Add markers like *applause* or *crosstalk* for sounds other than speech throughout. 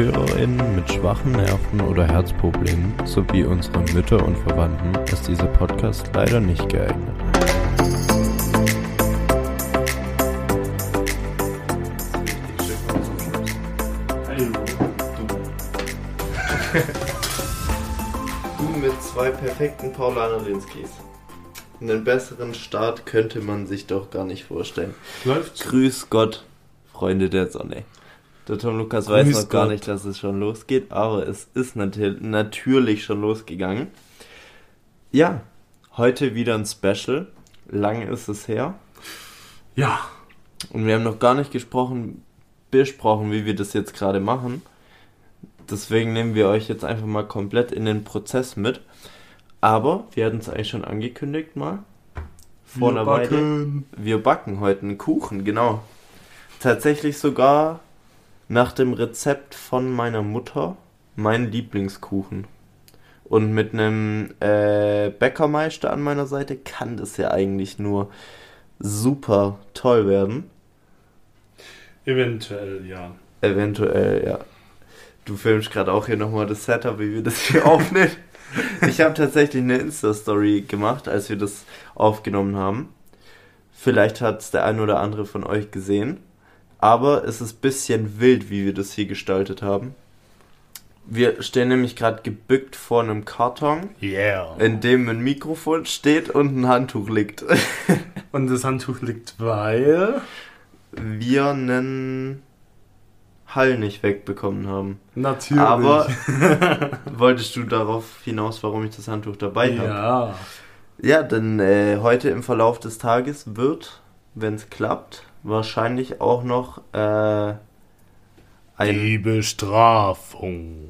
ZuhörerInnen mit schwachen Nerven oder Herzproblemen sowie unsere Mütter und Verwandten ist dieser Podcast leider nicht geeignet. *laughs* Du mit zwei perfekten Paulaner Linskis. Einen besseren Start könnte man sich doch gar nicht vorstellen. Läuft. Grüß Gott, Freunde der Sonne. Der Tom Lukas weiß Grüß noch gar Gott. nicht, dass es schon losgeht, aber es ist nat natürlich schon losgegangen. Ja, heute wieder ein Special. Lange ist es her. Ja, Und wir haben noch gar nicht gesprochen, besprochen, wie wir das jetzt gerade machen. Deswegen nehmen wir euch jetzt einfach mal komplett in den Prozess mit. Aber wir hatten es eigentlich schon angekündigt mal. Vor wir einer Weile. backen. Wir backen heute einen Kuchen, genau. Tatsächlich sogar nach dem Rezept von meiner Mutter mein Lieblingskuchen. Und mit einem äh, Bäckermeister an meiner Seite kann das ja eigentlich nur super toll werden. Eventuell, ja. Eventuell, ja. Du filmst gerade auch hier nochmal das Setup, wie wir das hier *laughs* aufnehmen. Ich habe tatsächlich eine Insta-Story gemacht, als wir das aufgenommen haben. Vielleicht hat es der ein oder andere von euch gesehen. Aber es ist ein bisschen wild, wie wir das hier gestaltet haben. Wir stehen nämlich gerade gebückt vor einem Karton, Yeah. in dem ein Mikrofon steht und ein Handtuch liegt. *laughs* Und das Handtuch liegt, weil. Wir einen Hall nicht wegbekommen haben. Natürlich. Aber *laughs* wolltest du darauf hinaus, warum ich das Handtuch dabei habe? Ja. Ja, denn äh, heute im Verlauf des Tages wird, wenn es klappt, wahrscheinlich auch noch äh, ein. Die Bestrafung.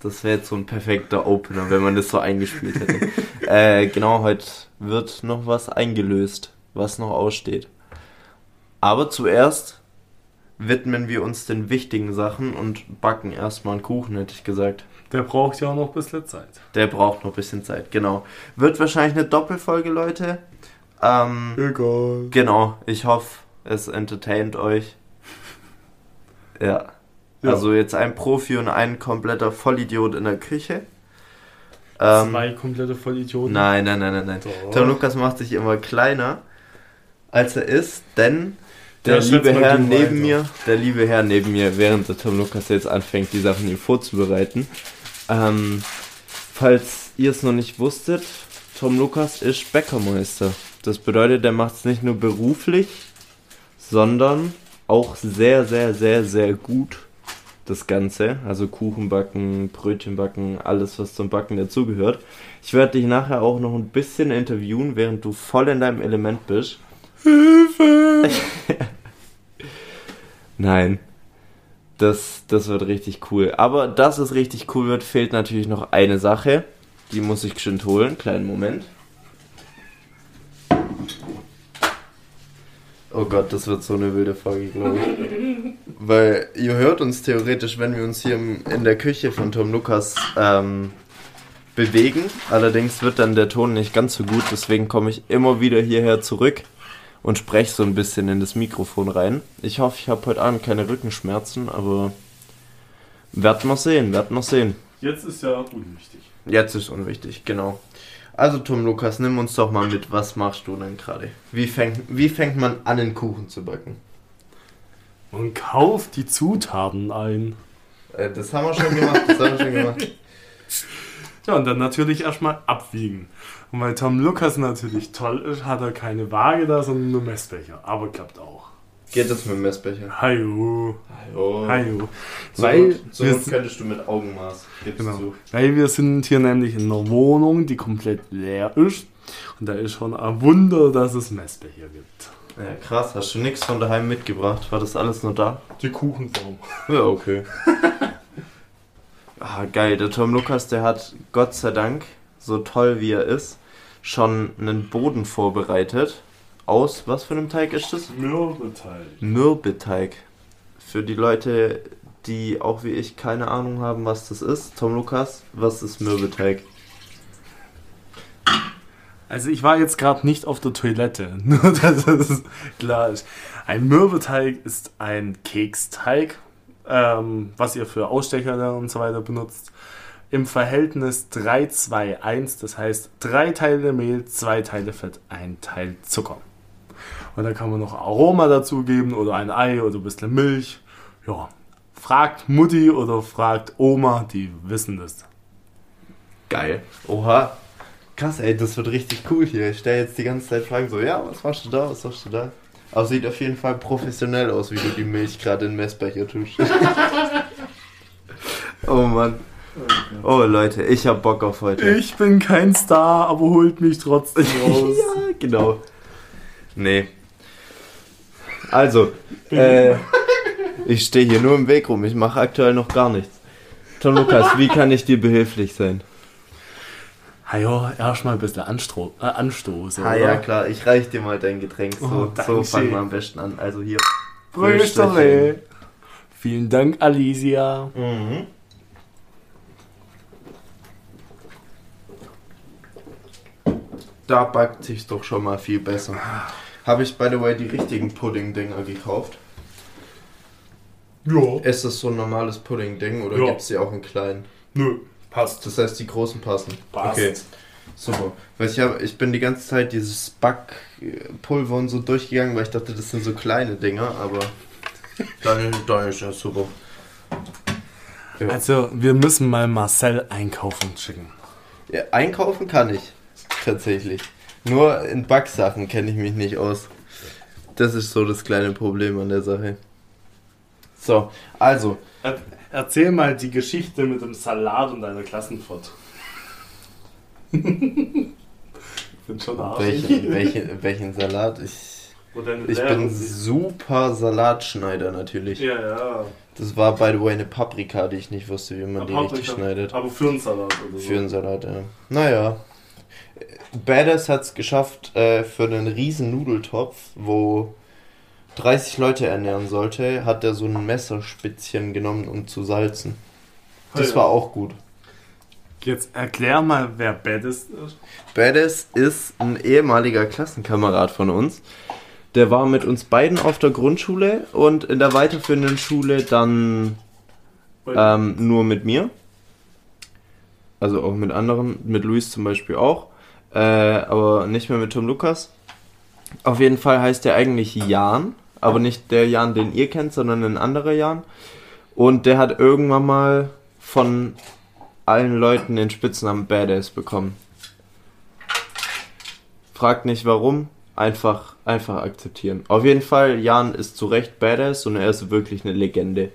Das wäre jetzt so ein perfekter Opener, wenn man das so eingespielt hätte. *laughs* äh, genau, heute wird noch was eingelöst, was noch aussteht. Aber zuerst widmen wir uns den wichtigen Sachen und backen erstmal einen Kuchen, hätte ich gesagt. Der braucht ja auch noch ein bisschen Zeit. Der braucht noch ein bisschen Zeit, genau. Wird wahrscheinlich eine Doppelfolge, Leute. Ähm, Egal. genau, ich hoffe, es entertaint euch. *laughs* Ja. Ja. Also jetzt ein Profi und ein kompletter Vollidiot in der Küche. Ähm, Zwei komplette Vollidioten. nein, nein, nein, nein, nein. Doch. Tom Lukas macht sich immer kleiner, als er ist, denn Der der liebe Herr neben weiter. mir, der liebe Herr neben mir, während der Tom Lukas jetzt anfängt, die Sachen hier vorzubereiten. Ähm, falls ihr es noch nicht wusstet, Tom Lukas ist Bäckermeister. Das bedeutet, er macht es nicht nur beruflich, sondern auch sehr, sehr, sehr, sehr gut das Ganze. Also Kuchen backen, Brötchen backen, alles, was zum Backen dazugehört. Ich werde dich nachher auch noch ein bisschen interviewen, während du voll in deinem Element bist. Hilfe! *laughs* Nein. Das, das wird richtig cool. Aber dass es richtig cool wird, fehlt natürlich noch eine Sache. Die muss ich geschwind holen. Kleinen Moment. Oh Gott, das wird so eine wilde Folge, glaube ich. Weil ihr hört uns theoretisch, wenn wir uns hier in der Küche von Tom Lukas ähm, bewegen. Allerdings wird dann der Ton nicht ganz so gut. Deswegen komme ich immer wieder hierher zurück und spreche so ein bisschen in das Mikrofon rein. Ich hoffe, ich habe heute Abend keine Rückenschmerzen, aber werden wir sehen, werden wir sehen. Jetzt ist ja unwichtig. Jetzt ist unwichtig, genau. Also Tom Lukas, nimm uns doch mal mit, was machst du denn gerade? Wie fängt, wie fängt man an, einen Kuchen zu backen? Man kauft die Zutaten ein. Äh, das haben wir schon gemacht, das haben wir schon gemacht. *laughs* Ja, und dann natürlich erstmal abwiegen. Und weil Tom Lukas natürlich toll ist, hat er keine Waage da, sondern nur Messbecher. Aber klappt auch. Geht das mit dem Messbecher? Hallo. Hallo. Hallo. So, Weil so könntest du mit Augenmaß. Gibst Genau. du. Weil wir sind hier nämlich in einer Wohnung, die komplett leer ist. Und da ist schon ein Wunder, dass es Messbecher gibt. Ja, krass. Hast du nichts von daheim mitgebracht? War das alles nur da? Die Kuchenform. *laughs* Ja, okay. ah, geil. Der Tom Lukas, der hat Gott sei Dank, so toll wie er ist, schon einen Boden vorbereitet. Aus, was für einem Teig ist das? Mürbeteig. Mürbeteig. Für die Leute, die auch wie ich keine Ahnung haben, was das ist. Tom Lukas, was ist Mürbeteig? Also ich war jetzt gerade nicht auf der Toilette, *laughs* nur dass es klar ist. Ein Mürbeteig ist ein Keksteig, ähm, was ihr für Ausstecher und so weiter benutzt, im Verhältnis 3, 2, 1. Das heißt, drei Teile Mehl, zwei Teile Fett, ein Teil Zucker. Und dann kann man noch Aroma dazugeben oder ein Ei oder ein bisschen Milch. Ja, fragt Mutti oder fragt Oma, die wissen das. Geil. Oha. Krass, ey, das wird richtig cool hier. Ich stelle jetzt die ganze Zeit Fragen so, ja, was machst du da, was machst du da? Aber sieht auf jeden Fall professionell aus, wie du die Milch gerade in den Messbecher tust. *laughs* oh Mann. Oh Leute, ich hab Bock auf heute. Ich bin kein Star, aber holt mich trotzdem *laughs* raus. ja, genau. Nee. Also, äh, ich stehe hier nur im Weg rum. Ich mache aktuell noch gar nichts. Tom Lukas, wie kann ich dir behilflich sein? Ha ja, erstmal ein bisschen Anstro äh, Anstoß. Ah oder? ja, klar, ich reich dir mal dein Getränk. So, Oh, so fangen wir am besten an. Also hier. Brösterle. Vielen Dank, Alicia. Mhm. Da backt sich's doch schon mal viel besser. Habe ich, by the way, die richtigen Pudding-Dinger gekauft? Ja. Ist das so ein normales Pudding-Ding oder Ja. gibt's die auch in kleinen? Nö, passt. Das heißt, die großen passen. Passt. Okay, super. Weil ich, hab, ich bin die ganze Zeit dieses Backpulver und so durchgegangen, weil ich dachte, das sind so kleine Dinger, aber *laughs* dann, dann ist ja super. Ja. Also, wir müssen mal Marcel einkaufen schicken. Ja, einkaufen kann ich, tatsächlich. Nur in Backsachen kenne ich mich nicht aus. Das ist so das kleine Problem an der Sache. So, also, Er erzähl mal die Geschichte mit dem Salat und deiner Klassenfahrt. ich *laughs* bin schon arschig. welchen, welchen, welchen Salat? Ich, ich Lehrerin bin super Salatschneider natürlich. Ja, ja. Das war, by the way, eine Paprika, die ich nicht wusste, wie man die Paprika. richtig schneidet. Aber für einen Salat oder so. Für einen Salat, ja. Naja. Badass hat es geschafft, äh, für einen riesen Nudeltopf, wo 30 Leute ernähren sollte, hat er so ein Messerspitzchen genommen, um zu salzen. Das war auch gut. Jetzt erklär mal, wer Badass ist. Badass ist ein ehemaliger Klassenkamerad von uns. Der war mit uns beiden auf der Grundschule und in der weiterführenden Schule dann Ähm, nur mit mir. Also auch mit anderen, mit Luis zum Beispiel auch. Äh, aber nicht mehr mit Tom Lukas. Auf jeden Fall heißt der eigentlich Jan, aber nicht der Jan, den ihr kennt, sondern ein anderer Jan. Und der hat irgendwann mal von allen Leuten den Spitznamen Badass bekommen. Fragt nicht warum, einfach, einfach akzeptieren. Auf jeden Fall, Jan ist zu Recht Badass und er ist wirklich eine Legende.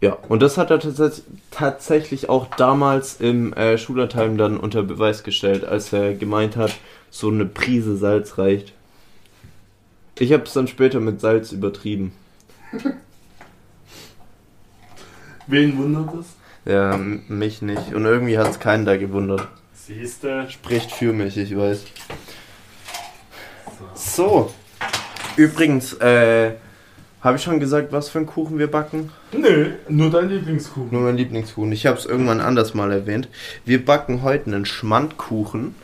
Ja, und das hat er tats tatsächlich auch damals im äh, Schulertime dann unter Beweis gestellt, als er gemeint hat, so eine Prise Salz reicht. Ich habe es dann später mit Salz übertrieben. *laughs* Wen wundert das? Ja, mich nicht. Und irgendwie hat es keinen da gewundert. Siehste. Spricht für mich, ich weiß. So. Übrigens, äh, habe ich schon gesagt, was für einen Kuchen wir backen? Nö, nur dein Lieblingskuchen. Nur mein Lieblingskuchen. Ich habe es irgendwann anders mal erwähnt. Wir backen heute einen Schmandkuchen.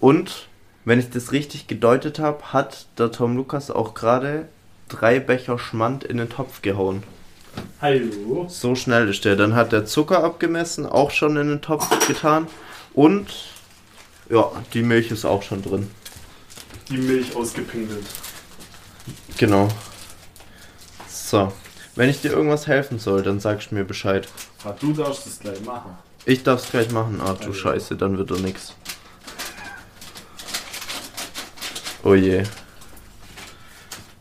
Und, wenn ich das richtig gedeutet habe, hat der Tom Lukas auch gerade drei Becher Schmand in den Topf gehauen. Hallo. So schnell ist der. Dann hat der Zucker abgemessen, auch schon in den Topf getan. Und, ja, die Milch ist auch schon drin. Die Milch ausgepinkelt. Genau. So. Wenn ich dir irgendwas helfen soll, dann sagst du mir Bescheid. Ah, du darfst es gleich machen. Ich darf es gleich machen. Ah, du Also. Scheiße, dann wird er nix. Oh je.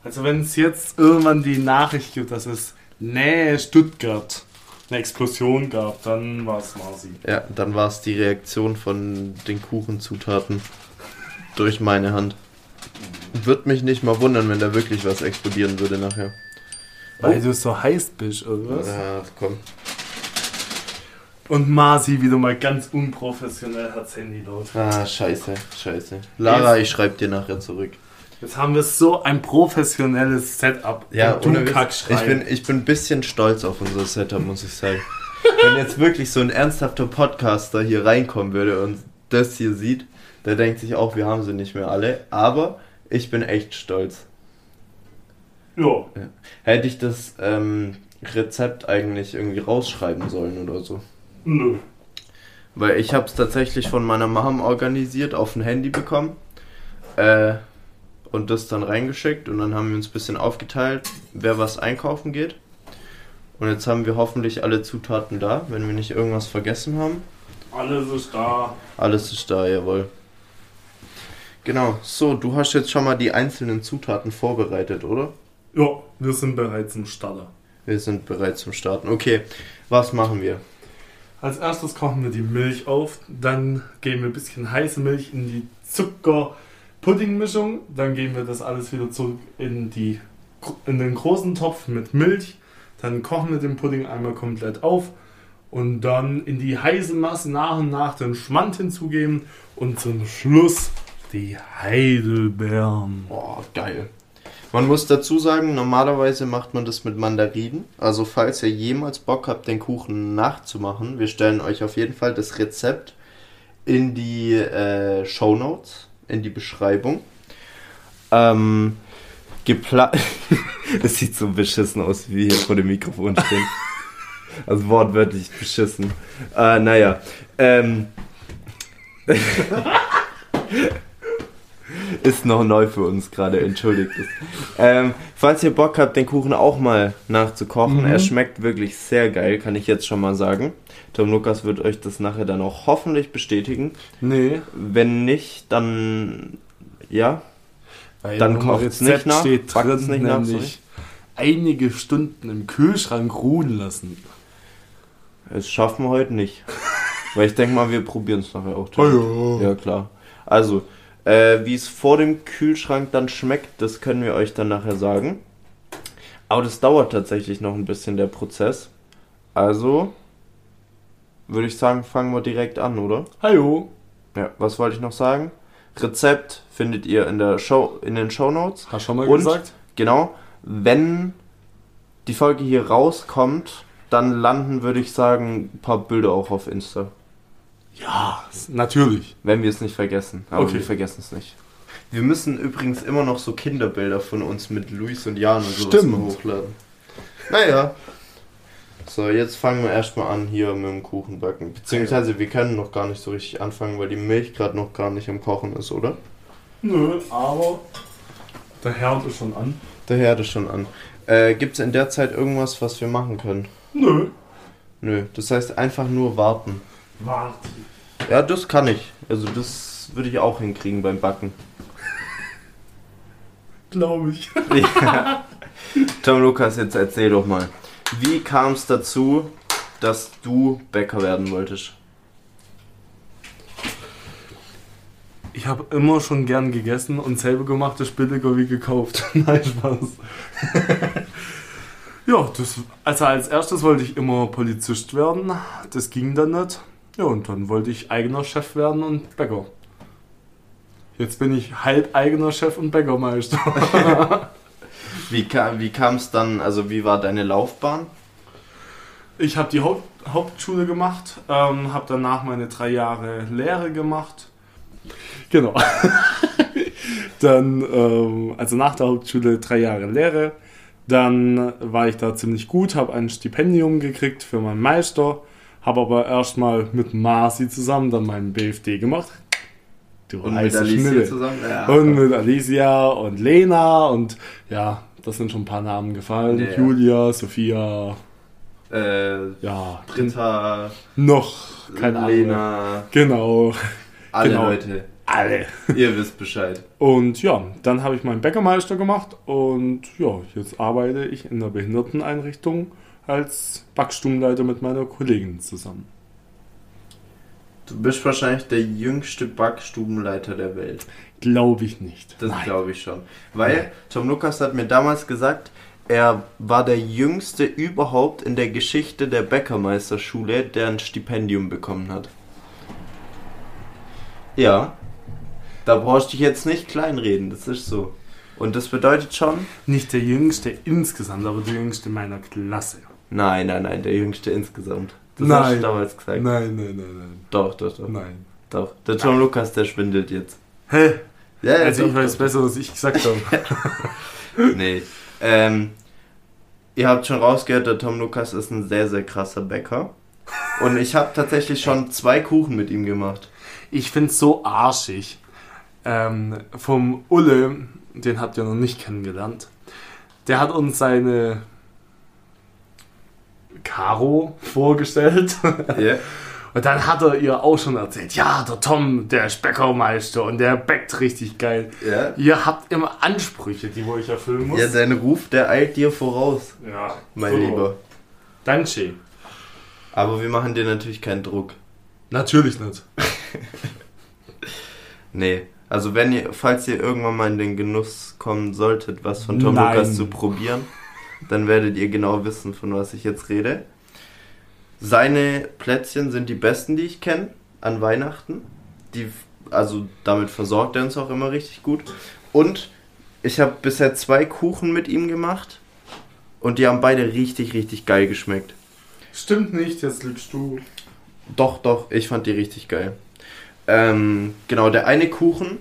Also wenn es jetzt irgendwann die Nachricht gibt, dass es Nähe Stuttgart eine Explosion gab, dann war es Marci. Ja, dann war es die Reaktion von den Kuchenzutaten durch meine Hand. Würde mich nicht mal wundern, wenn da wirklich was explodieren würde nachher. Weil du so heiß bist, oder was? Ja, komm. Und Marci wieder mal ganz unprofessionell hat's Handy laut. Ah, scheiße, scheiße. Lara, ich schreib dir nachher zurück. Jetzt haben wir so ein professionelles Setup. Ja, Und du kackst ich bin, ich bin ein bisschen stolz auf unser Setup, muss ich sagen. *laughs* Wenn jetzt wirklich so ein ernsthafter Podcaster hier reinkommen würde und das hier sieht, der denkt sich auch, wir haben sie nicht mehr alle. Aber ich bin echt stolz. Ja. Hätte ich das ähm, Rezept eigentlich irgendwie rausschreiben sollen oder so. Nö. Weil ich habe es tatsächlich von meiner Mom organisiert, auf ein Handy bekommen. Äh, und das dann reingeschickt und dann haben wir uns ein bisschen aufgeteilt, wer was einkaufen geht. Und jetzt haben wir hoffentlich alle Zutaten da, wenn wir nicht irgendwas vergessen haben. Alles ist da. Alles ist da, jawohl. Genau, so, du hast jetzt schon mal die einzelnen Zutaten vorbereitet, oder? Ja, wir sind bereits im Starter. Wir sind bereit zum Starten. Okay, was machen wir? Als erstes kochen wir die Milch auf, dann geben wir ein bisschen heiße Milch in die Zucker-Pudding-Mischung, dann geben wir das alles wieder zurück in, die, in den großen Topf mit Milch, dann kochen wir den Pudding einmal komplett auf und dann in die heiße Masse nach und nach den Schmand hinzugeben und zum Schluss die Heidelbeeren. Boah, geil. Man muss dazu sagen, normalerweise macht man das mit Mandarinen. Also falls ihr jemals Bock habt, den Kuchen nachzumachen, wir stellen euch auf jeden Fall das Rezept in die äh, Show Notes, in die Beschreibung. Ähm, gepla *laughs* das sieht so beschissen aus, wie wir hier vor dem Mikrofon stehen. *laughs* Also wortwörtlich beschissen. Äh, naja. Ähm, *laughs* ist noch neu für uns gerade, entschuldigt es. Ähm, falls ihr Bock habt, den Kuchen auch mal nachzukochen, Mhm. er schmeckt wirklich sehr geil, kann ich jetzt schon mal sagen. Tom Lukas wird euch das nachher dann auch hoffentlich bestätigen. Nee, Wenn nicht, dann ja, weil Dann kocht's Rezept nicht nach, steht drin, nicht nach, nämlich einige Stunden im Kühlschrank ruhen lassen. das schaffen wir heute nicht. *laughs* Weil ich denke mal, wir probieren es nachher auch. Oh ja. Ja, klar. Also, äh, wie es vor dem Kühlschrank dann schmeckt, das können wir euch dann nachher sagen. Aber das dauert tatsächlich noch ein bisschen, der Prozess. Also, würde ich sagen, fangen wir direkt an, oder? Hallo. Ja, was wollte ich noch sagen? Rezept findet ihr in der Show, in den Show Notes. Hast du schon mal Und? gesagt? Genau, wenn die Folge hier rauskommt, dann landen, würde ich sagen, ein paar Bilder auch auf Insta. Ja, natürlich. Wenn wir es nicht vergessen. Aber Okay. wir vergessen es nicht. Wir müssen übrigens immer noch so Kinderbilder von uns mit Luis und Jan und sowas Stimmt. hochladen. Naja. So, jetzt fangen wir erstmal an hier mit dem Kuchenbacken. Beziehungsweise wir können noch gar nicht so richtig anfangen, weil die Milch gerade noch gar nicht im Kochen ist, oder? Nö, aber der Herd ist schon an. Der Herd ist schon an. Äh, Gibt es in der Zeit irgendwas, was wir machen können? Nö. Nö, das heißt einfach nur warten. Warte. Ja, das kann ich. Also das würde ich auch hinkriegen beim Backen. Glaube ich. *laughs* Ja. Tom Lukas, jetzt erzähl doch mal. Wie kam es dazu, dass du Bäcker werden wolltest? Ich habe immer schon gern gegessen und selber gemacht ist billiger wie gekauft. *laughs* Nein, Spaß. *laughs* ja, das, also als erstes wollte ich immer Polizist werden. Das ging dann nicht. Ja, und dann wollte ich eigener Chef werden und Bäcker. Jetzt bin ich halb eigener Chef und Bäckermeister. *laughs* Wie, ka wie kam es dann, also wie war deine Laufbahn? Ich habe die Haupt Hauptschule gemacht, ähm, habe danach meine drei Jahre Lehre gemacht. Genau. *laughs* dann, ähm, also nach der Hauptschule drei Jahre Lehre. Dann war ich da ziemlich gut, habe ein Stipendium gekriegt für meinen Meister, habe aber erstmal mit Marci zusammen dann meinen BFD gemacht. Du Und mit Alicia Schnitte. zusammen? Ja. Und mit Alicia und Lena und ja, das sind schon ein paar Namen gefallen. Ja, ja. Julia, Sophia, äh, ja, Britta, noch, keine Ahnung. Lena, Genau, alle Genau. Leute. alle. Ihr wisst Bescheid. Und ja, dann habe ich meinen Bäckermeister gemacht und ja, jetzt arbeite ich in der Behinderteneinrichtung als Backstubenleiter mit meiner Kollegin zusammen. Du bist wahrscheinlich der jüngste Backstubenleiter der Welt. Glaube ich nicht. Das Nein. glaube ich schon. Weil Tom Lukas hat mir damals gesagt, er war der jüngste überhaupt in der Geschichte der Bäckermeisterschule, der ein Stipendium bekommen hat. Ja, da brauchst du dich jetzt nicht kleinreden, das ist so. Und das bedeutet schon, Nicht der jüngste insgesamt, aber der jüngste meiner Klasse. Nein, nein, nein, der jüngste insgesamt. Das Nein. hast du damals gesagt. Nein, nein, nein, nein. Doch, doch, doch, Nein. doch. Der Tom Lukas, der schwindelt jetzt. Hä? Ja, ja, Also doch, ich weiß doch. besser, was ich gesagt habe. *laughs* Nee. Ähm, ihr habt schon rausgehört, der Tom Lukas ist ein sehr, sehr krasser Bäcker. Und ich habe tatsächlich schon zwei Kuchen mit ihm gemacht. Ich find's so arschig. Ähm, vom Ulle, den habt ihr noch nicht kennengelernt. Der hat uns seine Caro vorgestellt. Ja. Und dann hat er ihr auch schon erzählt, ja, der Tom, der ist Bäckermeister und der bäckt richtig geil. Ja. Ihr habt immer Ansprüche, die wo ich erfüllen muss. Ja, dein Ruf, der eilt dir voraus, Ja, mein so. Lieber. Danke. Aber wir machen dir natürlich keinen Druck. Natürlich nicht. *laughs* Nee. Also wenn ihr, falls ihr irgendwann mal in den Genuss kommen solltet, was von Tom Nein. Lukas zu probieren, dann werdet ihr genau wissen, von was ich jetzt rede. Seine Plätzchen sind die besten, die ich kenne an Weihnachten. Die, also damit versorgt er uns auch immer richtig gut. Und ich habe bisher zwei Kuchen mit ihm gemacht und die haben beide richtig, richtig geil geschmeckt. Stimmt nicht, jetzt lügst du. Doch, doch, ich fand die richtig geil. Ähm, genau, der eine Kuchen,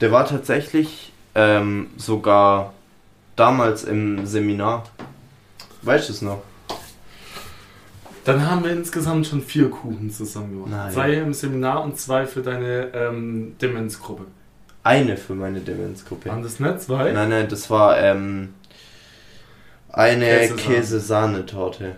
der war tatsächlich ähm, sogar damals im Seminar. Weißt du es noch? Dann haben wir insgesamt schon vier Kuchen zusammen gemacht. Nein. Zwei im Seminar und zwei für deine ähm, Demenzgruppe. Eine für meine Demenzgruppe. Waren das nicht zwei? Nein, nein, das war ähm, eine Käsesahne. Käsesahnetorte.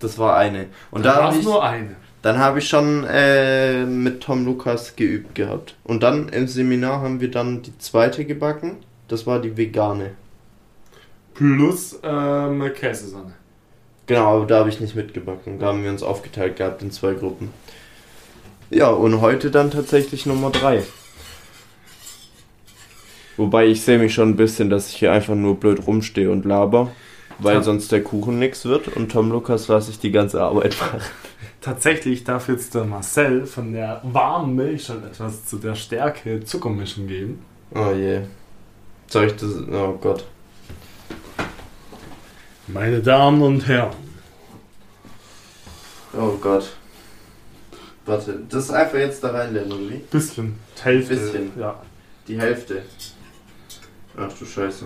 Das war eine. Und Dann da war es nur eine. Dann hab ich schon äh, mit Tom Lukas geübt gehabt. Und dann im Seminar haben wir dann die zweite gebacken. Das war die vegane. Plus ähm, Käsesahne. Genau, aber da habe ich nicht mitgebacken. Da haben wir uns aufgeteilt gehabt in zwei Gruppen. Ja, und heute dann tatsächlich Nummer drei. Wobei ich sehe mich schon ein bisschen, dass ich hier einfach nur blöd rumstehe und laber, weil sonst der Kuchen nix wird und Tom Lukas lasse ich die ganze Arbeit machen. Tatsächlich darf jetzt der Marcel von der warmen Milch schon etwas zu der Stärke Zuckermischung geben. Oh je. Soll ich das. Oh Gott. Meine Damen und Herren. Oh Gott. Warte, das ist einfach jetzt da reinlernen, oder wie? Bisschen. Hälfte. Bisschen. Ja. Die Hälfte. Ach du Scheiße.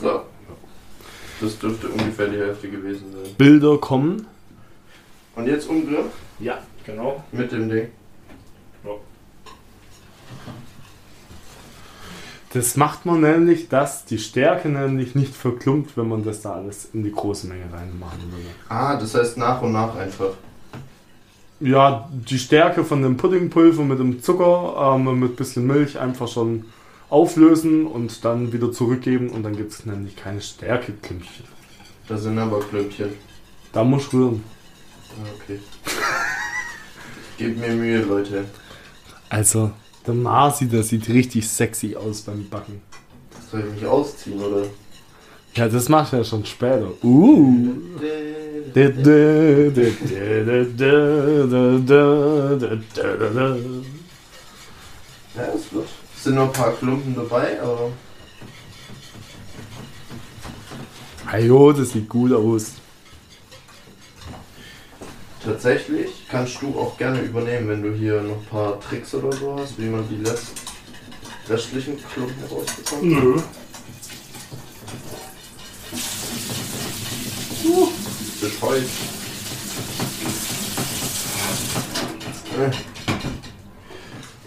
So. Das dürfte ungefähr die Hälfte gewesen sein. Bilder kommen. Und jetzt umrühren Ja, genau. mit dem Ding. Das macht man nämlich, dass die Stärke nämlich nicht verklumpt, wenn man das da alles in die große Menge reinmachen würde. Ah, das heißt nach und nach einfach. Ja, die Stärke von dem Puddingpulver mit dem Zucker, ähm, mit bisschen Milch einfach schon auflösen und dann wieder zurückgeben und dann gibt es nämlich keine Stärkeklümpchen. Da sind aber Klümpchen. Da muss rühren. Ah, Okay. Gebt mir Mühe, Leute. Also, der Marci, der sieht richtig sexy aus beim Backen. Soll ich mich ausziehen, oder? Ja, das macht er schon später. Uh. Ja, es wird. Es sind nur ein paar Klumpen dabei, aber. Ajo, das sieht gut aus. Tatsächlich kannst du auch gerne übernehmen, wenn du hier noch ein paar Tricks oder so hast, wie man die rest restlichen Klumpen rausbekommt. Nö. Das Holz. Äh.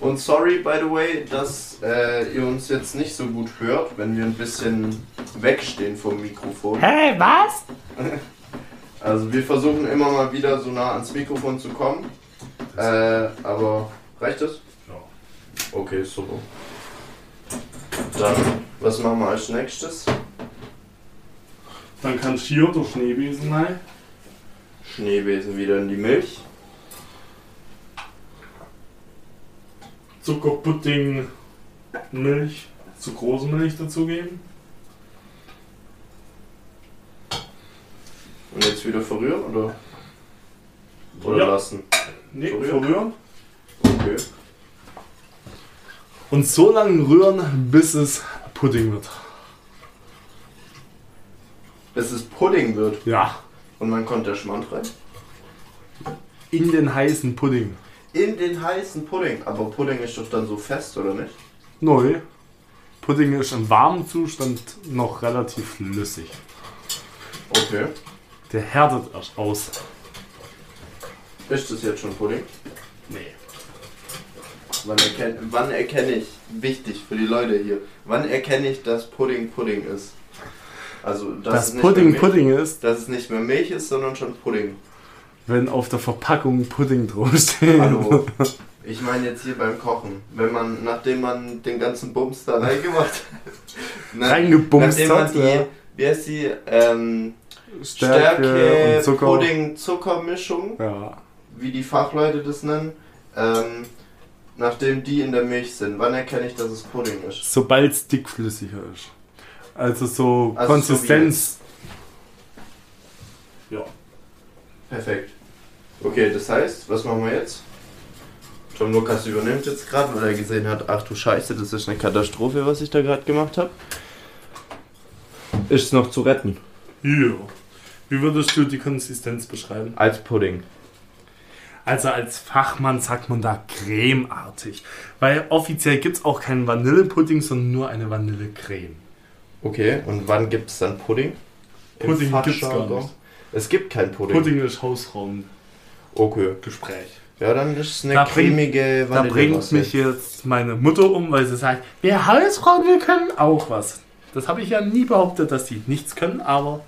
Und sorry, by the way, dass äh, ihr uns jetzt nicht so gut hört, wenn wir ein bisschen wegstehen vom Mikrofon. Hey, was? *laughs* Also wir versuchen immer mal wieder so nah ans Mikrofon zu kommen. Äh, aber reicht das? Ja. Okay, super. Dann, was machen wir als nächstes? Dann kannst du hier der Schneebesen rein. Schneebesen wieder in die Milch. Zucker, Pudding, Milch, zu große Milch dazugeben. Und jetzt wieder verrühren oder? Oder Ja. lassen? Nee, Verrühren? verrühren. Okay. Und so lange rühren, bis es Pudding wird. Bis es Pudding wird. Ja. Und wann kommt der Schmand rein? In den heißen Pudding. In den heißen Pudding. Aber Pudding ist doch dann so fest, oder nicht? Neu. Pudding ist im warmen Zustand noch relativ flüssig. Okay. Der härtet erst aus. Ist das jetzt schon Pudding? Nee. Wann erkenne, wann erkenne ich, wichtig für die Leute hier, wann erkenne ich, dass Pudding Pudding ist? Also, dass Das es nicht Pudding mehr Milch, Pudding ist, Dass es nicht mehr Milch ist, sondern schon Pudding. Wenn auf der Verpackung Pudding draufsteht. Hallo. Ich meine jetzt hier beim Kochen. Wenn man, nachdem man den ganzen Bums da reingemacht hat. *laughs* Reingebumst nachdem man hat, die, ja. Wie heißt die? Ähm, Stärke, Stärke, Zucker. Pudding-Zuckermischung, Ja. wie die Fachleute das nennen. Ähm, nachdem die in der Milch sind, wann erkenne ich, dass es Pudding ist? Sobald es dickflüssiger ist. Also so Also Konsistenz. ja. Perfekt. Okay, das heißt, was machen wir jetzt? Tom Lukas übernimmt jetzt gerade, weil er gesehen hat, ach du Scheiße, das ist eine Katastrophe, was ich da gerade gemacht habe. Ist noch zu retten. ja. Wie würdest du die Konsistenz beschreiben? Als Pudding. Also als Fachmann sagt man da cremeartig. Weil offiziell gibt es auch keinen Vanillepudding, sondern nur eine Vanillecreme. Okay, und wann gibt es dann Pudding? Pudding gibt's gar Fachjargon? nicht. Es gibt kein Pudding. Pudding ist Hausraumgespräch. Okay. Ja, dann ist es eine Da cremige Da bringt mich jetzt meine Mutter um, weil sie sagt, wir Hausfrauen, wir können auch was. Das habe ich ja nie behauptet, dass die nichts können, aber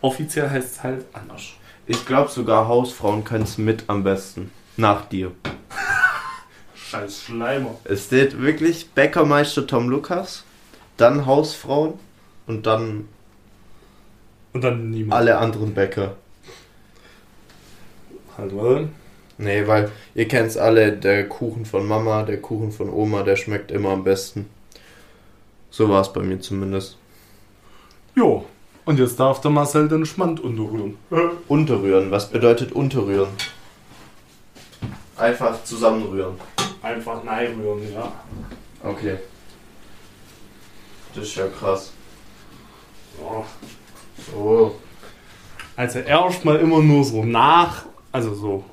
offiziell heißt es halt anders. Ich glaube sogar Hausfrauen können es mit am besten. Nach dir. *laughs* Scheiß Schleimer. Es steht wirklich Bäckermeister Tom Lukas, dann Hausfrauen und dann Und dann niemand. alle anderen Bäcker. Halt, warte. Nee, weil ihr kennt's alle, der Kuchen von Mama, der Kuchen von Oma, der schmeckt immer am besten. So war es bei mir zumindest. Jo. Und jetzt darf der Marcel den Schmand unterrühren. *laughs* Unterrühren, was bedeutet unterrühren? Einfach zusammenrühren. Einfach nein rühren, ja. Okay. Das ist ja krass. ja. Oh. Also erstmal immer nur so nach, also so.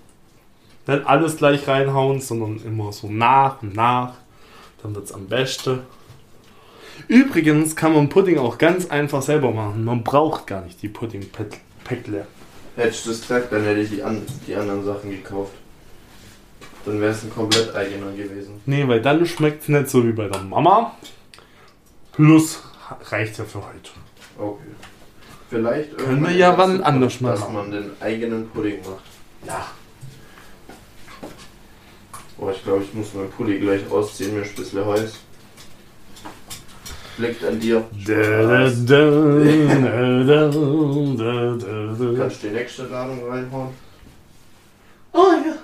Nicht alles gleich reinhauen, sondern immer so nach und nach. Dann wird es am besten. Übrigens kann man Pudding auch ganz einfach selber machen. Man braucht gar nicht die Pudding-Päckle. Hättest du das gesagt, dann hätte ich die, an, die anderen Sachen gekauft. Dann wäre es ein komplett eigener gewesen. Nee, weil dann schmeckt es nicht so wie bei der Mama. Plus reicht ja für heute. Okay. Vielleicht Können wir ja wann anders mal Dass machen. man den eigenen Pudding macht. Ja. Boah, ich glaube, ich muss meinen Pulli gleich ausziehen, mir ist ein bisschen heiß. Liegt an dir. Spaß. Kannst du die nächste Ladung reinhauen? Oh ja.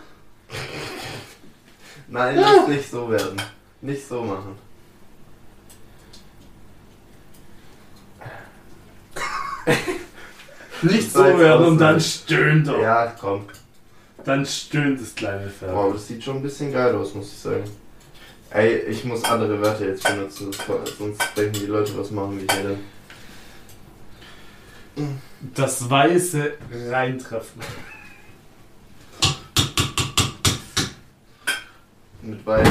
Nein, muss nicht so werden. Nicht so machen. *laughs* Nicht Das so werden und dann stöhnt er. Ja, komm. Dann stöhnt das kleine Pferd. Wow, das sieht schon ein bisschen geil aus, muss ich sagen. Ey, ich muss andere Wörter jetzt benutzen, sonst denken die Leute, was machen wir hier denn? Das weiße Reintreffen. Mit weiß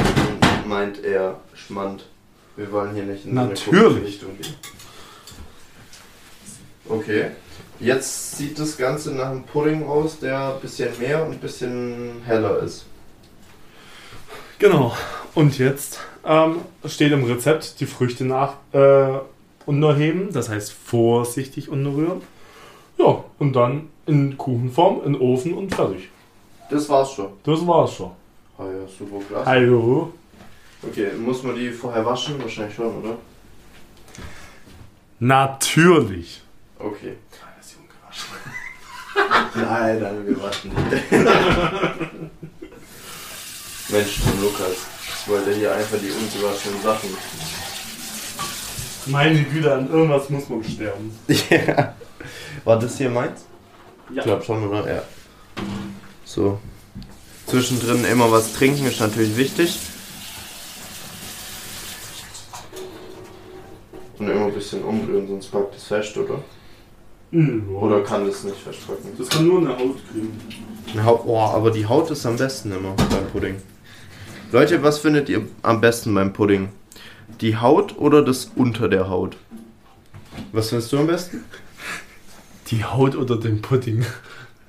meint er Schmand. Wir wollen hier nicht in so eine Natürlich. Richtung gehen. Okay. Jetzt sieht das Ganze nach einem Pudding aus, der ein bisschen mehr und ein bisschen heller ist. Genau. Und jetzt ähm, steht im Rezept die Früchte nach äh, unterheben, das heißt vorsichtig unterrühren. Ja, und dann in Kuchenform, in den Ofen und fertig. Das war's schon. Das war's schon. Ah ja, super klasse. Hallo. Okay, muss man die vorher waschen? Wahrscheinlich schon, oder? Natürlich. Okay. Nein, dann wir waschen nicht. *laughs* Mensch, Tom Lukas. Ich wollte hier einfach die ungewaschenen Sachen. Meine Güte, an irgendwas muss man sterben. *laughs* Ja. War das hier meins? Ja. Ich glaube schon, oder? Ja. So. Zwischendrin immer was trinken ist natürlich wichtig. Und immer ein bisschen umrühren, sonst packt es fest, oder? Oder kann das nicht verstrecken? Das kann nur eine Haut kriegen. Eine Haut, oh, aber die Haut ist am besten immer beim Pudding. Leute, was findet ihr am besten beim Pudding? Die Haut oder das unter der Haut? Was findest du am besten? Die Haut oder den Pudding.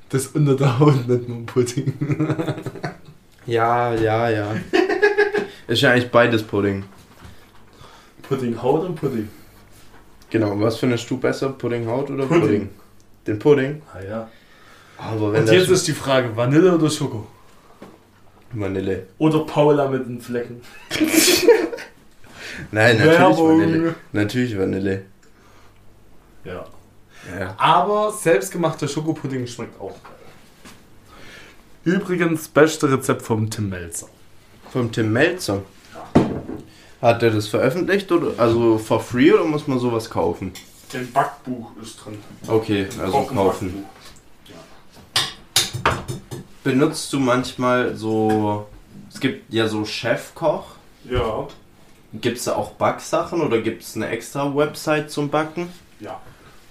Das unter der Haut nicht nur Pudding. Ja, ja, ja. ist ja eigentlich beides Pudding. Pudding Haut und Pudding. Genau, was findest du besser? Pudding Haut oder Pudding? Pudding. Den Pudding? Ah ja. Aber wenn Und jetzt ist die Frage, Vanille oder Schoko? Vanille. Oder Paula mit den Flecken. *laughs* Nein, natürlich Werbung. Vanille. Natürlich Vanille. Ja. Ja. Aber selbstgemachter Schokopudding schmeckt auch geil. Übrigens, beste Rezept vom Tim Melzer. Vom Tim Melzer. Hat er das veröffentlicht oder also for free oder muss man sowas kaufen? Ein Backbuch ist drin. Okay, also kaufen. Benutzt du manchmal so. Es gibt ja so Chefkoch. Ja. Gibt es da auch Backsachen oder gibt es eine extra Website zum Backen? Ja.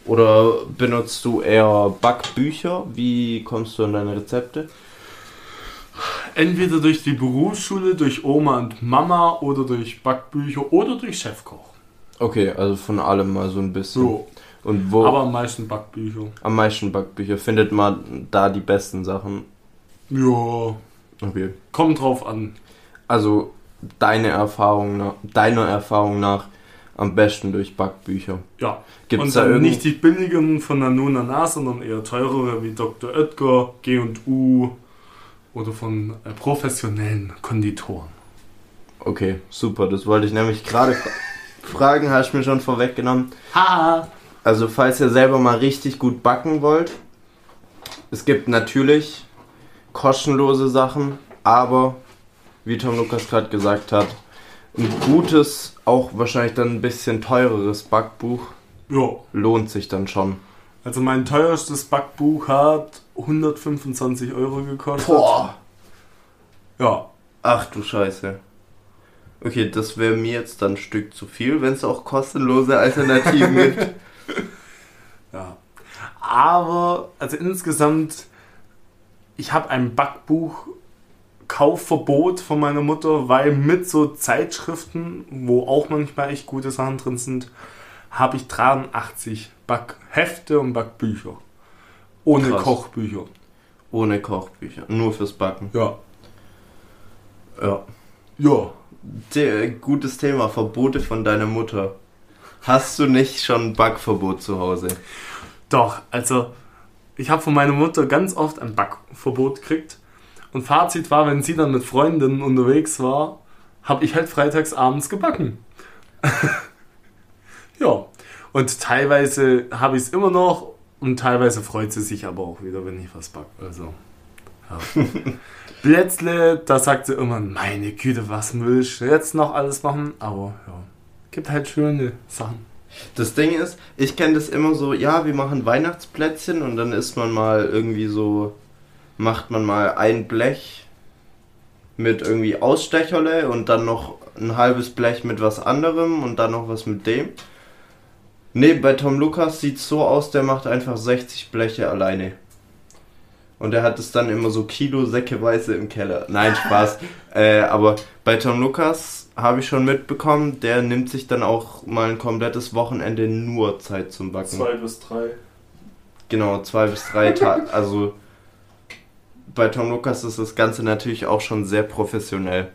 Oder benutzt du eher Backbücher? Wie kommst du an deine Rezepte? Entweder durch die Berufsschule, durch Oma und Mama oder durch Backbücher oder durch Chefkoch. Okay, also von allem mal so ein bisschen. So. Und wo Aber am meisten Backbücher. am meisten Backbücher findet man da die besten Sachen? Ja. Okay. Kommt drauf an. Also deine Erfahrung nach, deiner Erfahrung nach am besten durch Backbücher. Ja. Gibt es und da irgendwie nicht die billigen von Nuna, sondern eher teurere wie Dr. Oetker, G&U oder von äh, professionellen Konditoren. Okay, super. Das wollte ich nämlich gerade fra- *laughs* fragen, hast du mir schon vorweggenommen. Haha. Also falls ihr selber mal richtig gut backen wollt, es gibt natürlich kostenlose Sachen, aber wie Tom Lukas gerade gesagt hat, ein gutes, auch wahrscheinlich dann ein bisschen teureres Backbuch Ja. lohnt sich dann schon. Also mein teuerstes Backbuch hat 125 Euro gekostet. Ja. Ach du Scheiße. Okay, das wäre mir jetzt dann ein Stück zu viel, wenn es auch kostenlose Alternativen gibt. *laughs* Ja. Aber, also insgesamt, ich habe ein Backbuch Kaufverbot von meiner Mutter, weil mit so Zeitschriften, wo auch manchmal echt gute Sachen drin sind, habe ich 83 Backhefte und Backbücher. Ohne Krass. Kochbücher. Ohne Kochbücher, nur fürs Backen. Ja. Ja. Ja. De gutes Thema, Verbote von deiner Mutter. Hast du nicht schon ein Backverbot zu Hause? Doch, also ich habe von meiner Mutter ganz oft ein Backverbot gekriegt. Und Fazit war, wenn sie dann mit Freundinnen unterwegs war, habe ich halt freitags abends gebacken. *laughs* ja. Und teilweise habe ich es immer noch und teilweise freut sie sich aber auch wieder, wenn ich was backe. Also, ja. *laughs* Plätzle, da sagt sie immer, meine Güte, was will ich jetzt noch alles machen? Aber ja, gibt halt schöne Sachen. Das Ding ist, ich kenne das immer so, ja, wir machen Weihnachtsplätzchen und dann isst man mal irgendwie so, macht man mal ein Blech mit irgendwie Ausstecherle und dann noch ein halbes Blech mit was anderem und dann noch was mit dem. Nee, bei Tom Lukas sieht so aus, der macht einfach 60 Bleche alleine. Und er hat es dann immer so Kilo säckeweise im Keller. Nein, Spaß. *laughs* äh, aber bei Tom Lukas habe ich schon mitbekommen, der nimmt sich dann auch mal ein komplettes Wochenende nur Zeit zum Backen. Zwei bis drei. Genau, zwei bis drei *laughs* Tage. Also bei Tom Lukas ist das Ganze natürlich auch schon sehr professionell.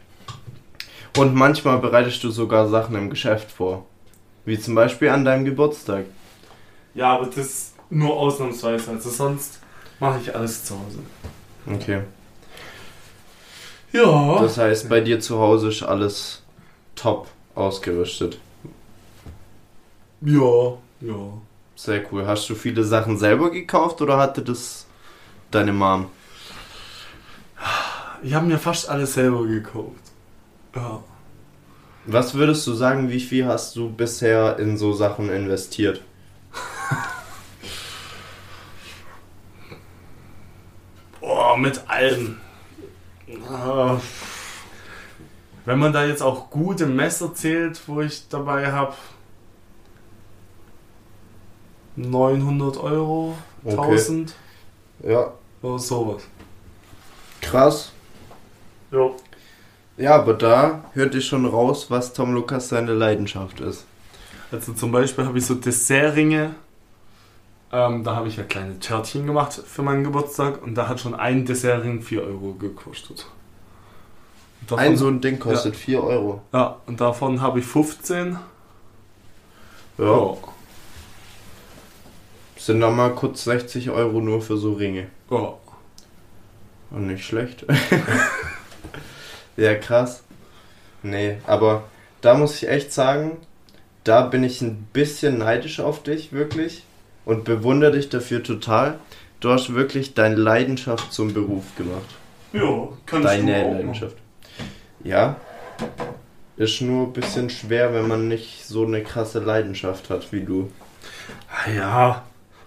Und manchmal bereitest du sogar Sachen im Geschäft vor. Wie zum Beispiel an deinem Geburtstag. Ja, aber das nur ausnahmsweise. Also sonst mache ich alles zu Hause. Okay. Ja. Das heißt, bei dir zu Hause ist alles top ausgerüstet. ja. Ja. Sehr cool. Hast du viele Sachen selber gekauft oder hatte das deine Mom? Ich habe mir fast alles selber gekauft. Ja. Was würdest du sagen, wie viel hast du bisher in so Sachen investiert? *laughs* Boah, mit allem. Ah. Wenn man da jetzt auch gute Messer zählt, wo ich dabei habe. 900 Euro, Okay. 1000 Ja, oder sowas. krass. Ja. Ja, aber da hört ihr schon raus, was Tom Lukas seine Leidenschaft ist. Also zum Beispiel habe ich so Dessertringe. Ähm, da habe ich ja kleine Törtchen gemacht für meinen Geburtstag und da hat schon ein Dessertring 4 Euro gekostet. Davon- Ein so ein Ding kostet 4 Euro. Ja, und davon habe ich 15. Ja. Sind dann mal kurz 60 Euro nur für so Ringe. Ja. Und nicht schlecht. *laughs* ja, krass. Nee, aber da muss ich echt sagen, da bin ich ein bisschen neidisch auf dich, wirklich. Und bewundere dich dafür total. Du hast wirklich deine Leidenschaft zum Beruf gemacht. Ja, kannst Deine du auch Leidenschaft. Ja. Ist nur ein bisschen schwer, wenn man nicht so eine krasse Leidenschaft hat wie du. Ah ja,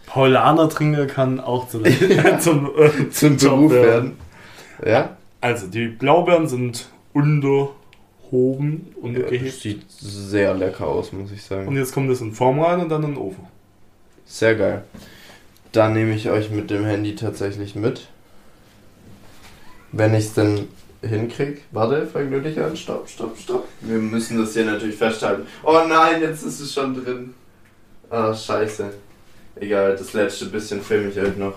Paulaner Trinker kann auch zum, *laughs* *laughs* zum, äh, Zum Job Beruf werden. Ja? Also, die Blaubeeren sind unterhoben, ja untergehebt. sieht sehr lecker aus, muss ich sagen. Und jetzt kommt es in Form rein und dann in den Ofen. Sehr geil. Da nehme ich euch mit dem Handy tatsächlich mit. Wenn ich es denn hinkrieg. Warte, fang nur dich an. Stopp, stopp, stopp. Wir müssen das hier natürlich festhalten. Oh nein, jetzt ist es schon drin. Ah, scheiße. Egal, das letzte bisschen filme ich euch noch.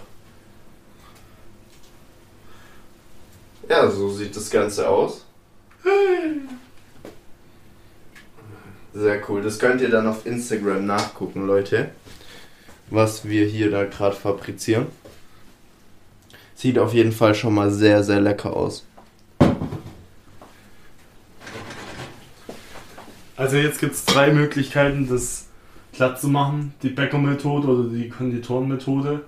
Ja, so sieht das Ganze aus. Sehr cool. Das könnt ihr dann auf Instagram nachgucken, Leute was wir hier da gerade fabrizieren. Sieht auf jeden Fall schon mal sehr, sehr lecker aus. Also jetzt gibt es drei Möglichkeiten, das glatt zu machen. Die Bäckermethode oder die Konditorenmethode.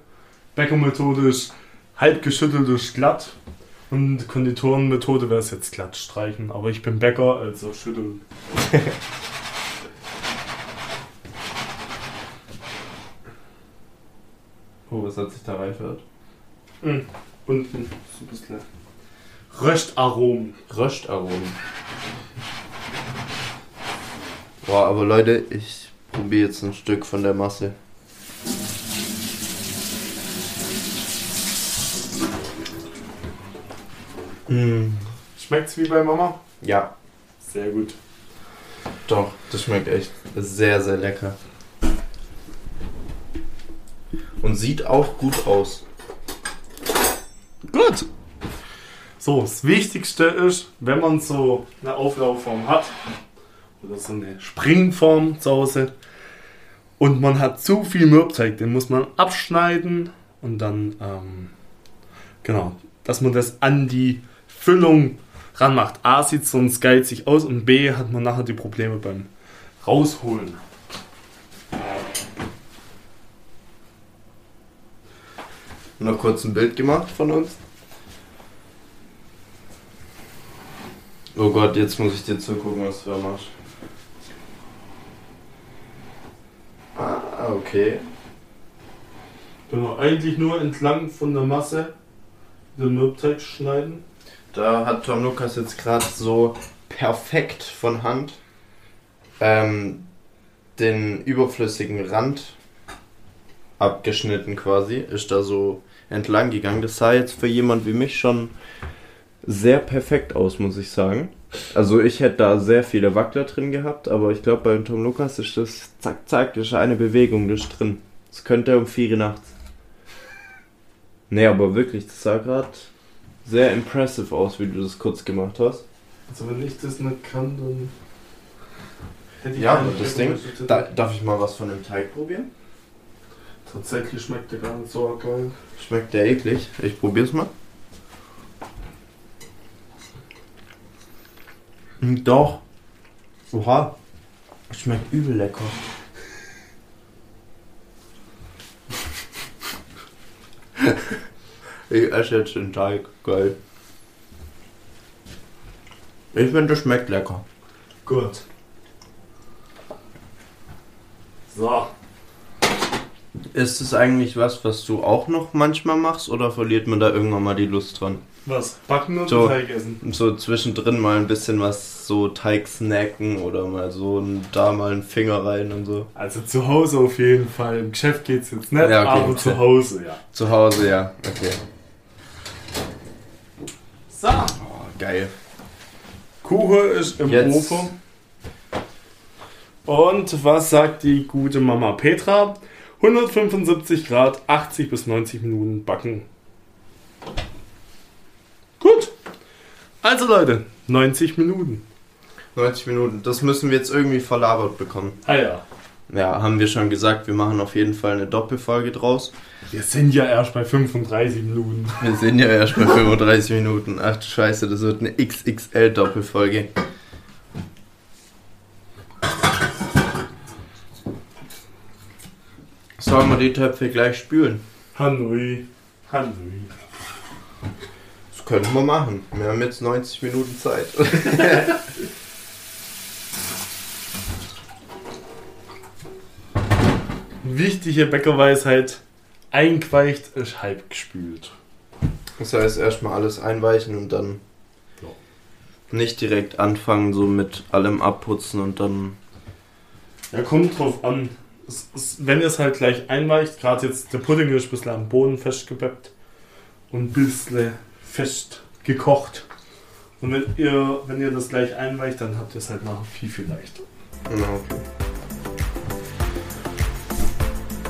Bäckermethode ist halb geschüttelt ist glatt. Und Konditorenmethode wäre es jetzt glatt streichen. Aber ich bin Bäcker, also schütteln. *laughs* Oh, was hat sich da reingehört? Mhm. Unten so ein bisschen Röstaromen. Röstaromen. Boah, aber Leute, ich probiere jetzt ein Stück von der Masse. Mm. Schmeckt's wie bei Mama? Ja, Sehr gut. doch, das schmeckt echt sehr, sehr lecker. Und sieht auch gut aus. Gut. So, das Wichtigste ist, wenn man so eine Auflaufform hat oder so eine Springform zu Hause und man hat zu viel Mürbteig, den muss man abschneiden und dann, ähm, genau, dass man das an die Füllung ranmacht. A sieht sonst geizig aus und B hat man nachher die Probleme beim Rausholen. Noch kurz ein Bild gemacht von uns. Oh Gott, jetzt muss ich dir zugucken, was du da machst. Ah, okay. Genau, eigentlich nur entlang von der Masse den Mürbteig schneiden. Da hat Tom Lukas jetzt gerade so perfekt von Hand ähm, den überflüssigen Rand abgeschnitten quasi. Ist da so entlang gegangen. Das sah jetzt für jemand wie mich schon sehr perfekt aus, muss ich sagen. Also ich hätte da sehr viele Wackler drin gehabt, aber ich glaube bei Tom Lukas ist das zack zack, das ist eine Bewegung, das ist drin. Das könnte um 4 Uhr nachts. Nee, aber wirklich, das sah gerade sehr impressive aus, wie du das kurz gemacht hast. Also wenn ich das nicht kann, dann hätte Ja, keine aber das Ding. Da, darf ich mal was von dem Teig probieren? Tatsächlich schmeckt der gar nicht so geil. Schmeckt der eklig. Ich probier's mal. Hm, Doch. Oha. Schmeckt übel lecker. *laughs* ich esse jetzt den Teig. Geil. Ich finde, das schmeckt lecker. Gut. So. Ist es eigentlich was, was du auch noch manchmal machst oder verliert man da irgendwann mal die Lust dran? Was? Backen oder So. Teig essen? So zwischendrin mal ein bisschen was, so Teig snacken oder mal so ein, da mal einen Finger rein und so. Also zu Hause auf jeden Fall. Im Geschäft geht's jetzt nicht, Ja, okay. aber zu Hause, ja. Zu Hause, ja. Okay. So. Oh, geil. Kuchen ist im Jetzt. Ofen. Und was sagt die gute Mama Petra? 175 Grad, 80 bis 90 Minuten backen. Gut. Also Leute, 90 Minuten. 90 Minuten. Das müssen wir jetzt irgendwie verlabert bekommen. Ah ja. Ja, haben wir schon gesagt, wir machen auf jeden Fall eine Doppelfolge draus. Wir sind ja erst bei 35 Minuten. Wir sind ja erst bei 35 Minuten. Ach du Scheiße, das wird eine XXL-Doppelfolge. Sollen wir die Töpfe gleich spülen? Hanoi. Hanoi. Das könnten wir machen. Wir haben jetzt 90 Minuten Zeit. *laughs* Wichtige Bäckerweisheit. Einqueicht ist halb gespült. Das heißt, erstmal alles einweichen und dann Ja. nicht direkt anfangen, so mit allem abputzen und dann. Ja, kommt drauf an. Es, es, wenn ihr es halt gleich einweicht, gerade jetzt der Pudding ist ein bisschen am Boden festgebeppt und ein bisschen fest gekocht. Und wenn ihr, wenn ihr das gleich einweicht, dann habt ihr es halt nachher viel, viel leichter. Na, okay.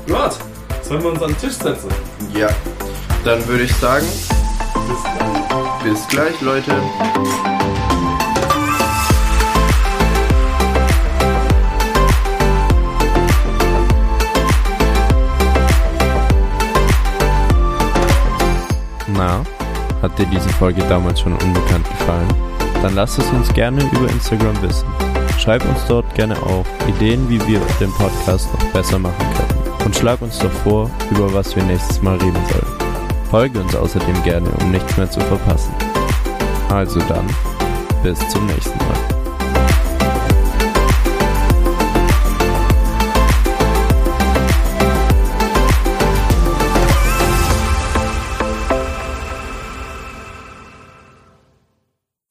Gut, sollen wir uns an den Tisch setzen? Ja, dann würde ich sagen, Bis dann. bis gleich, Leute. Na, hat dir diese Folge damals schon unbekannt gefallen? Dann lass es uns gerne über Instagram wissen. Schreib uns dort gerne auch Ideen, wie wir den Podcast noch besser machen können. Und schlag uns doch vor, über was wir nächstes Mal reden sollen. Folge uns außerdem gerne, um nichts mehr zu verpassen. Also dann, bis zum nächsten Mal.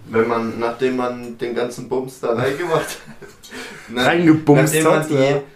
Wenn man, nachdem man den ganzen Bums da reingemacht hat, ne, Reingebumst nachdem man hat, die ja.